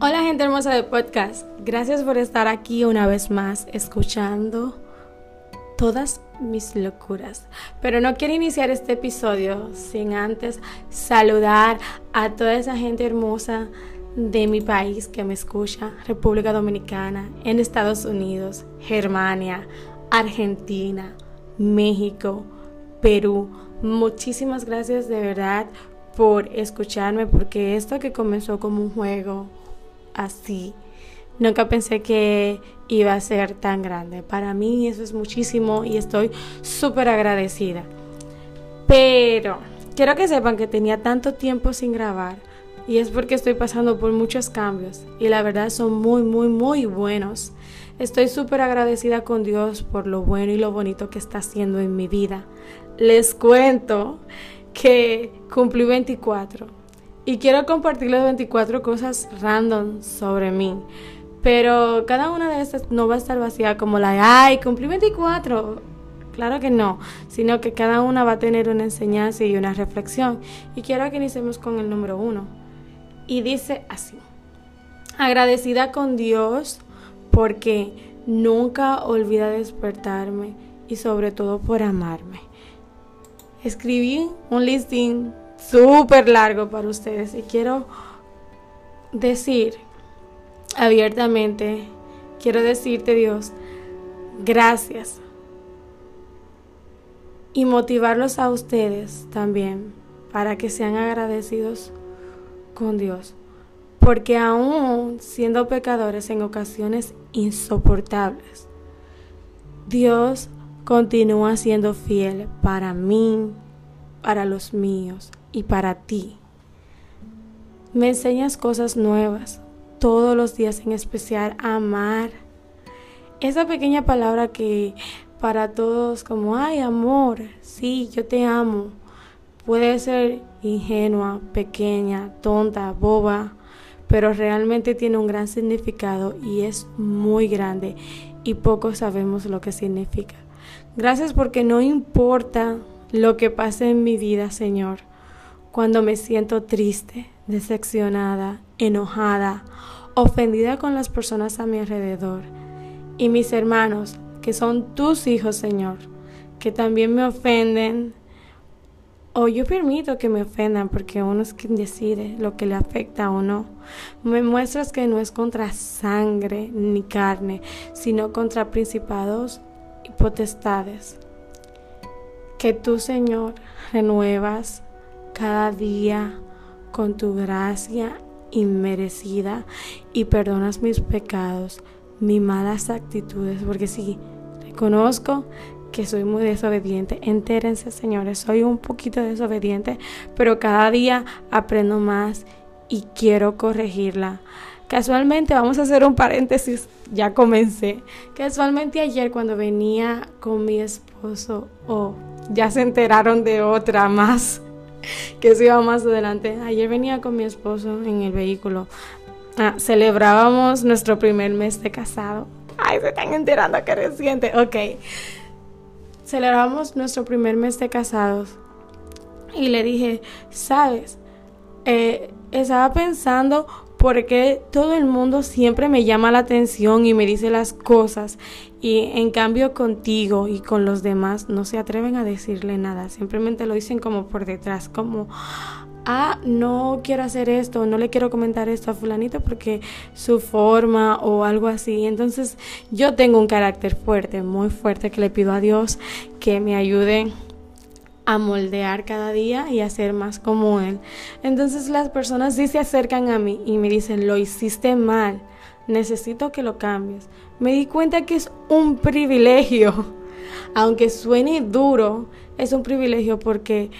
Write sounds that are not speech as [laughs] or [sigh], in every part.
Hola gente hermosa de podcast, gracias por estar aquí una vez más escuchando todas mis locuras. Pero no quiero iniciar este episodio sin antes saludar a toda esa gente hermosa de mi país que me escucha, República Dominicana, en Estados Unidos, Germania, Argentina, México, Perú. Muchísimas gracias de verdad por escucharme porque esto que comenzó como un juego así, nunca pensé que iba a ser tan grande. Para mí eso es muchísimo y estoy súper agradecida. Pero quiero que sepan que tenía tanto tiempo sin grabar y es porque estoy pasando por muchos cambios y la verdad son muy, muy, muy buenos. Estoy súper agradecida con Dios por lo bueno y lo bonito que está haciendo en mi vida. Les cuento que cumplí 24 y quiero compartirles 24 cosas random sobre mí. Pero cada una de estas no va a estar vacía como la de, ay, cumplí 24. Claro que no, sino que cada una va a tener una enseñanza y una reflexión. Y quiero que iniciemos con el número uno. Y dice así, agradecida con Dios porque nunca olvida despertarme y sobre todo por amarme. Escribí un listing súper largo para ustedes y quiero decir abiertamente, quiero decirte Dios, gracias y motivarlos a ustedes también para que sean agradecidos con Dios. Porque aún siendo pecadores en ocasiones insoportables, Dios continúa siendo fiel para mí, para los míos y para ti. Me enseñas cosas nuevas todos los días, en especial amar. Esa pequeña palabra que para todos como, ay amor, sí, yo te amo Puede ser ingenua, pequeña, tonta, boba, pero realmente tiene un gran significado y es muy grande y pocos sabemos lo que significa. Gracias porque no importa lo que pase en mi vida, Señor, cuando me siento triste, decepcionada, enojada, ofendida con las personas a mi alrededor y mis hermanos, que son tus hijos, Señor, que también me ofenden, o yo permito que me ofendan porque uno es quien decide lo que le afecta o no. Me muestras que no es contra sangre ni carne, sino contra principados y potestades. Que tú, Señor, renuevas cada día con tu gracia inmerecida y perdonas mis pecados, mis malas actitudes, porque si reconozco que soy muy desobediente. Entérense, señores, soy un poquito desobediente, pero cada día aprendo más y quiero corregirla. Casualmente, vamos a hacer un paréntesis, ya comencé. Casualmente ayer cuando venía con mi esposo, oh, ya se enteraron de otra más, [laughs] que se iba más adelante. Ayer venía con mi esposo en el vehículo. Ah, celebrábamos nuestro primer mes de casado. Ay, se están enterando que reciente. Ok celebramos nuestro primer mes de casados y le dije, sabes, eh, estaba pensando por qué todo el mundo siempre me llama la atención y me dice las cosas y en cambio contigo y con los demás no se atreven a decirle nada, simplemente lo dicen como por detrás, como ah, no quiero hacer esto, no le quiero comentar esto a fulanito porque su forma o algo así. Entonces yo tengo un carácter fuerte, muy fuerte, que le pido a Dios que me ayude a moldear cada día y a ser más como Él. Entonces las personas sí se acercan a mí y me dicen, lo hiciste mal, necesito que lo cambies. Me di cuenta que es un privilegio, [laughs] aunque suene duro, es un privilegio porque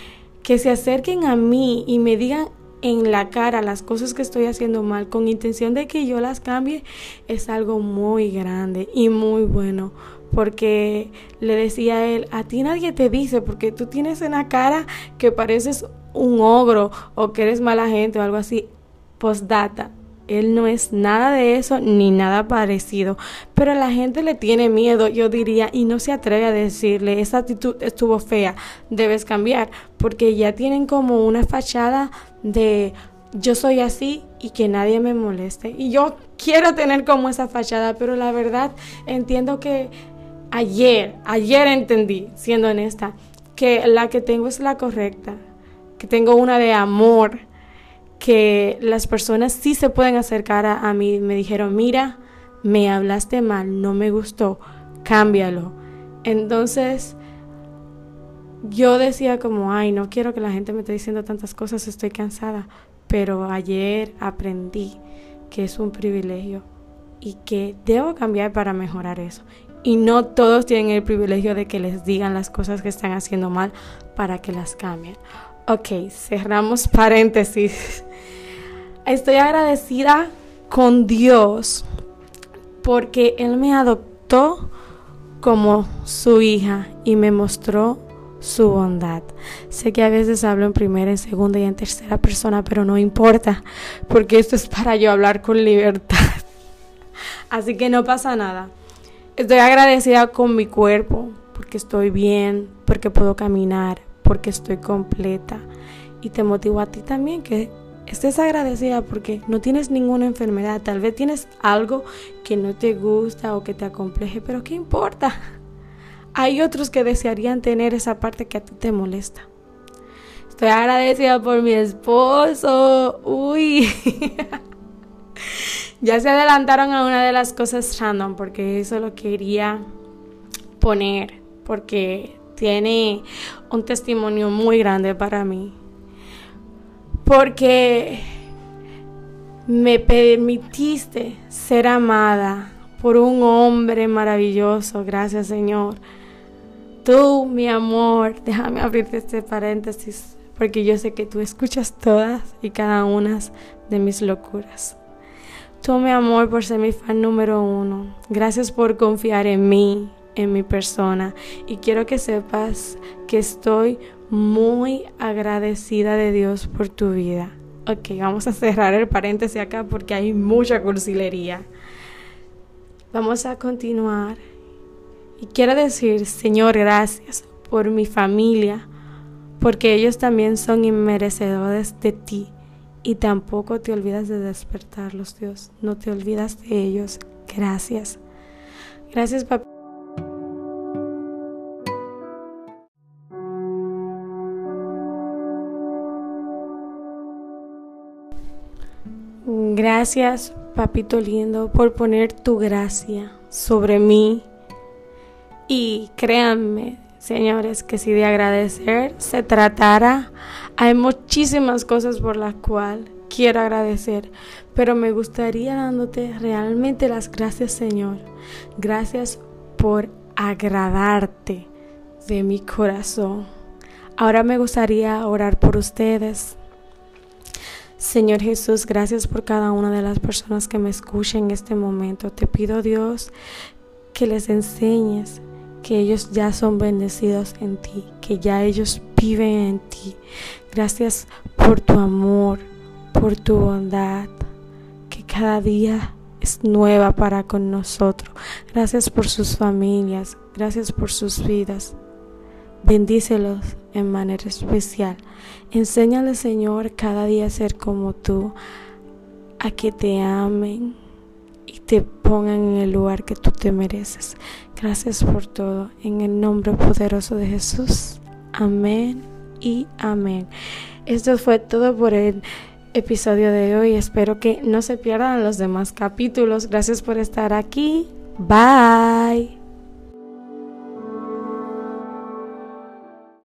que se acerquen a mí y me digan en la cara las cosas que estoy haciendo mal con intención de que yo las cambie es algo muy grande y muy bueno porque le decía a él, a ti nadie te dice porque tú tienes en la cara que pareces un ogro o que eres mala gente o algo así. Postdata, él no es nada de eso ni nada parecido. Pero la gente le tiene miedo, yo diría, y no se atreve a decirle, esa actitud estuvo fea, debes cambiar, porque ya tienen como una fachada de yo soy así y que nadie me moleste. Y yo quiero tener como esa fachada, pero la verdad entiendo que ayer, ayer entendí, siendo honesta, que la que tengo es la correcta, que tengo una de amor, que las personas sí se pueden acercar a, a mí. Me dijeron, mira, me hablaste mal, no me gustó, cámbialo. Entonces, yo decía como, ay, no quiero que la gente me esté diciendo tantas cosas, estoy cansada. Pero ayer aprendí que es un privilegio y que debo cambiar para mejorar eso. Y no todos tienen el privilegio de que les digan las cosas que están haciendo mal para que las cambien. Ok, cerramos paréntesis. [laughs] Estoy agradecida con Dios porque Él me adoptó como su hija y me mostró su bondad. Sé que a veces hablo en primera, en segunda y en tercera persona, pero no importa, porque esto es para yo hablar con libertad. [laughs] Así que no pasa nada. Estoy agradecida con mi cuerpo, porque estoy bien, porque puedo caminar, porque estoy completa. Y te motivo a ti también que estés agradecida porque no tienes ninguna enfermedad. Tal vez tienes algo que no te gusta o que te acompleje, pero ¿qué importa? [laughs] Hay otros que desearían tener esa parte que a ti te molesta. Estoy agradecida por mi esposo. Uy. [laughs] ya se adelantaron a una de las cosas random porque eso lo quería poner porque tiene un testimonio muy grande para mí. Porque me permitiste ser amada por un hombre maravilloso. Gracias Señor. Tú, mi amor, déjame abrirte este paréntesis, porque yo sé que tú escuchas todas y cada una de mis locuras. Tú, mi amor, por ser mi fan número uno. Gracias por confiar en mí, en mi persona. Y quiero que sepas que estoy muy agradecida de Dios por tu vida. Ok, vamos a cerrar el paréntesis acá porque hay mucha cursilería. Vamos a continuar y quiero decir, Señor, gracias por mi familia, porque ellos también son inmerecedores de ti. Y tampoco te olvidas de despertarlos, Dios. No te olvidas de ellos. Gracias. Gracias, papá. Gracias, papito lindo, por poner tu gracia sobre mí y créanme, señores, que si de agradecer se tratara, hay muchísimas cosas por las cuales quiero agradecer, pero me gustaría dándote realmente las gracias, Señor. Gracias por agradarte de mi corazón. Ahora me gustaría orar por ustedes. Señor Jesús, gracias por cada una de las personas que me escuchen en este momento. Te pido, Dios, que les enseñes que ellos ya son bendecidos en ti, que ya ellos viven en ti. Gracias por tu amor, por tu bondad, que cada día es nueva para con nosotros. Gracias por sus familias, gracias por sus vidas. Bendícelos en manera especial. Enséñale, Señor, cada día a ser como tú, a que te amen y te pongan en el lugar que tú te mereces. Gracias por todo. En el nombre poderoso de Jesús. Amén y amén. Esto fue todo por el episodio de hoy. Espero que no se pierdan los demás capítulos. Gracias por estar aquí. Bye.